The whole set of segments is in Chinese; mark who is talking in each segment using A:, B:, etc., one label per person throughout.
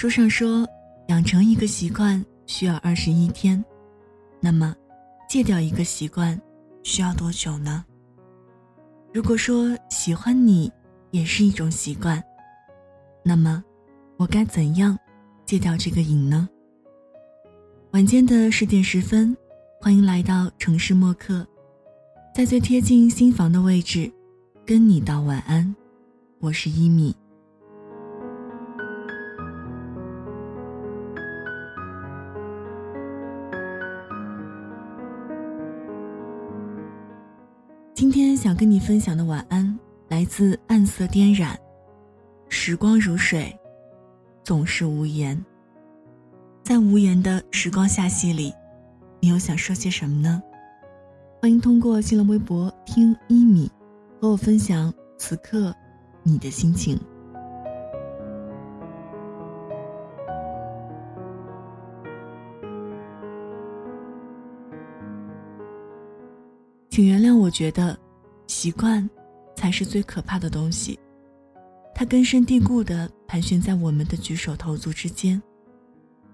A: 书上说，养成一个习惯需要二十一天，那么戒掉一个习惯需要多久呢？如果说喜欢你也是一种习惯，那么我该怎样戒掉这个瘾呢？晚间的十点十分，欢迎来到城市默客，在最贴近心房的位置，跟你道晚安。我是一米。想跟你分享的晚安，来自暗色颠染。时光如水，总是无言。在无言的时光下戏里，你又想说些什么呢？欢迎通过新浪微博听一米，和我分享此刻你的心情。请原谅，我觉得，习惯，才是最可怕的东西。它根深蒂固地盘旋在我们的举手投足之间。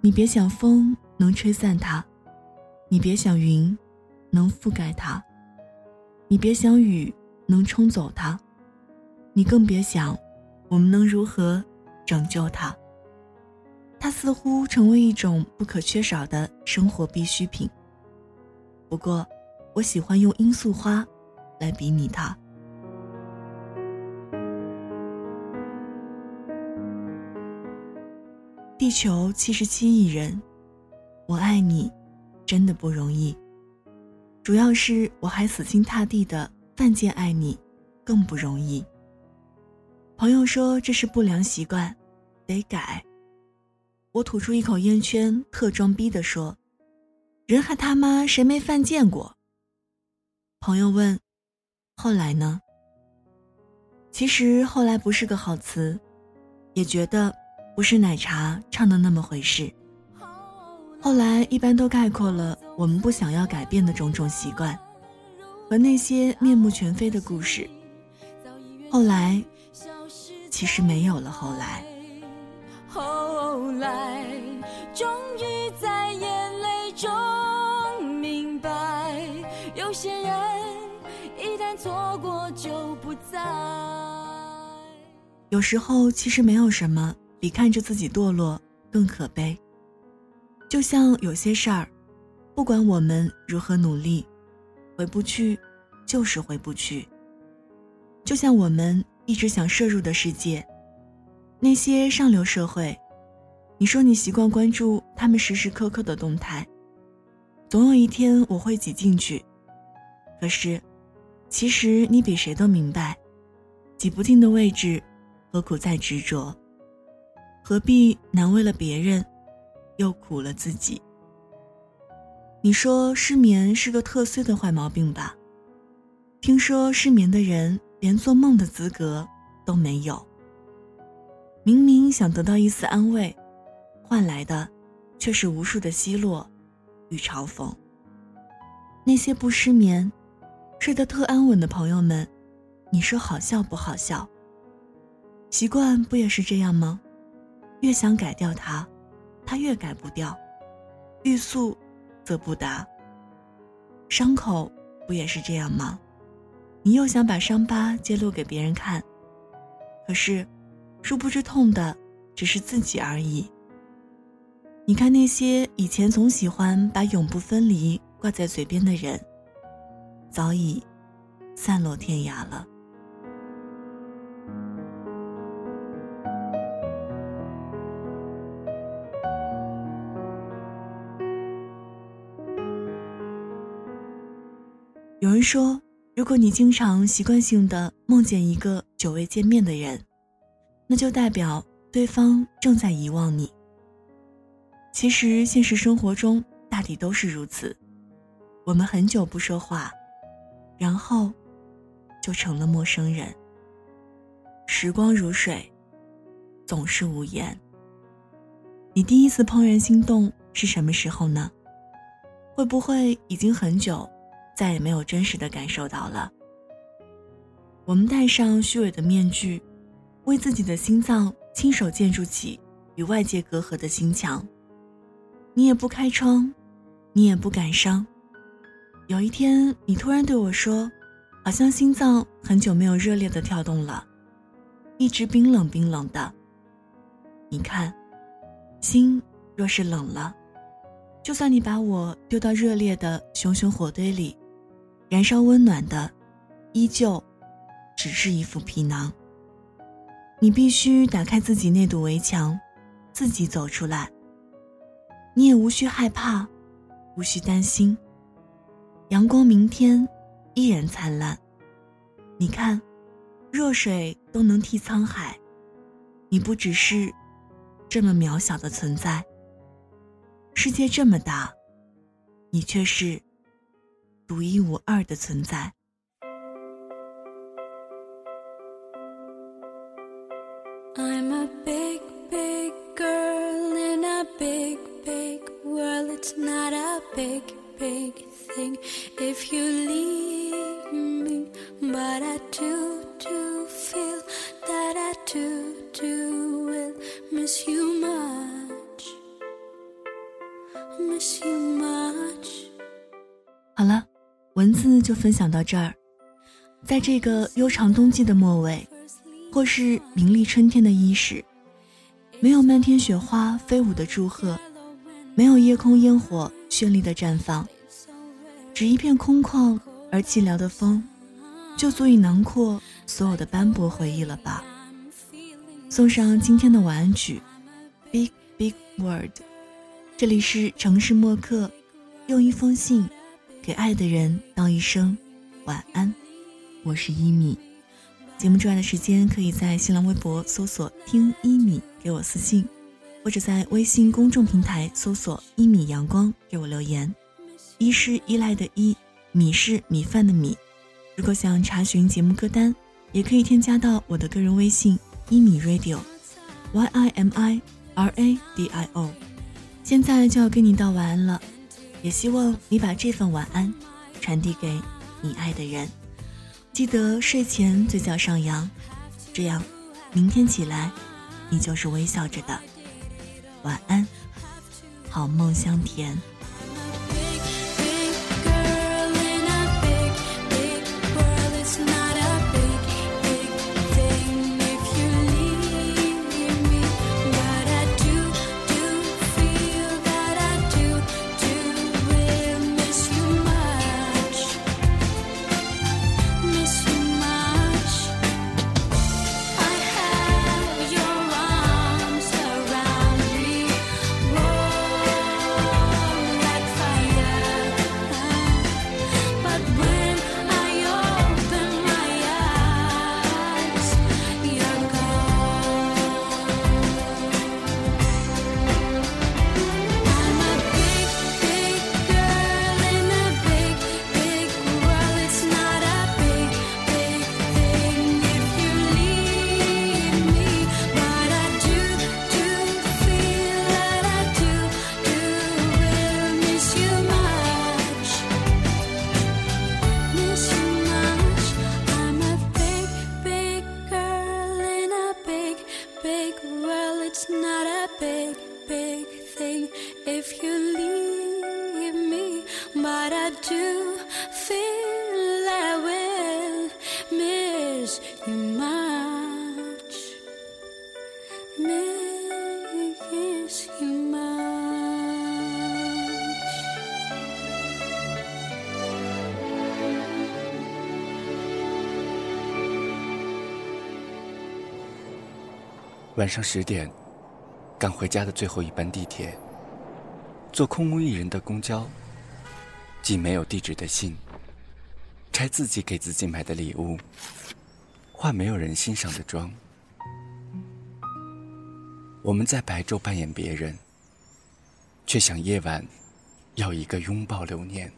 A: 你别想风能吹散它，你别想云能覆盖它，你别想雨能冲走它，你更别想我们能如何拯救它。它似乎成为一种不可缺少的生活必需品。不过。我喜欢用罂粟花来比拟它。地球七十七亿人，我爱你，真的不容易。主要是我还死心塌地的犯贱爱你，更不容易。朋友说这是不良习惯，得改。我吐出一口烟圈，特装逼的说：“人还他妈谁没犯贱过？”朋友问：“后来呢？”其实后来不是个好词，也觉得不是奶茶唱的那么回事。后来一般都概括了我们不想要改变的种种习惯，和那些面目全非的故事。后来，其实没有了后来。后来，终于在眼泪中明白，有些人。错过就不再。有时候，其实没有什么比看着自己堕落更可悲。就像有些事儿，不管我们如何努力，回不去，就是回不去。就像我们一直想摄入的世界，那些上流社会，你说你习惯关注他们时时刻刻的动态，总有一天我会挤进去，可是。其实你比谁都明白，挤不进的位置，何苦再执着？何必难为了别人，又苦了自己？你说失眠是个特殊的坏毛病吧？听说失眠的人连做梦的资格都没有。明明想得到一丝安慰，换来的却是无数的奚落与嘲讽。那些不失眠。睡得特安稳的朋友们，你说好笑不好笑？习惯不也是这样吗？越想改掉它，它越改不掉；欲速则不达。伤口不也是这样吗？你又想把伤疤揭露给别人看，可是，殊不知痛的只是自己而已。你看那些以前总喜欢把永不分离挂在嘴边的人。早已散落天涯了。有人说，如果你经常习惯性的梦见一个久未见面的人，那就代表对方正在遗忘你。其实现实生活中大抵都是如此，我们很久不说话。然后，就成了陌生人。时光如水，总是无言。你第一次怦然心动是什么时候呢？会不会已经很久，再也没有真实的感受到了？我们戴上虚伪的面具，为自己的心脏亲手建筑起与外界隔阂的心墙。你也不开窗，你也不感伤。有一天，你突然对我说：“好像心脏很久没有热烈的跳动了，一直冰冷冰冷的。”你看，心若是冷了，就算你把我丢到热烈的熊熊火堆里，燃烧温暖的，依旧只是一副皮囊。你必须打开自己那堵围墙，自己走出来。你也无需害怕，无需担心。阳光明天依然灿烂。你看，弱水都能替沧海。你不只是这么渺小的存在。世界这么大，你却是独一无二的存在。
B: If you leave me. But I do, do feel that I do, do will miss you much. Miss you much.
A: 好了，文字就分享到这儿。在这个悠长冬季的末尾。或是明丽春天的伊始，没有漫天雪花飞舞的祝贺，没有夜空烟火绚丽的绽放，只一片空旷而寂寥的风，就足以囊括所有的斑驳回忆了吧。送上今天的晚安曲《Big Big World》，这里是城市默客，用一封信给爱的人道一声晚安，我是一米。节目之外的时间，可以在新浪微博搜索“听一米”给我私信，或者在微信公众平台搜索“一米阳光”给我留言。一是依赖的依，米是米饭的米。如果想查询节目歌单，也可以添加到我的个人微信“一米 radio”，y i m i r a d i o。现在就要跟你道晚安了，也希望你把这份晚安传递给你爱的人。记得睡前嘴角上扬，这样，明天起来，你就是微笑着的。晚安，好梦香甜。
C: 晚上十点，赶回家的最后一班地铁，坐空无一人的公交，寄没有地址的信，拆自己给自己买的礼物，化没有人欣赏的妆。我们在白昼扮演别人，却想夜晚要一个拥抱留念。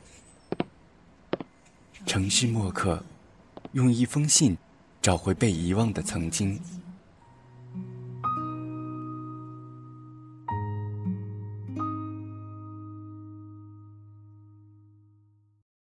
C: 城市墨客，用一封信找回被遗忘的曾经。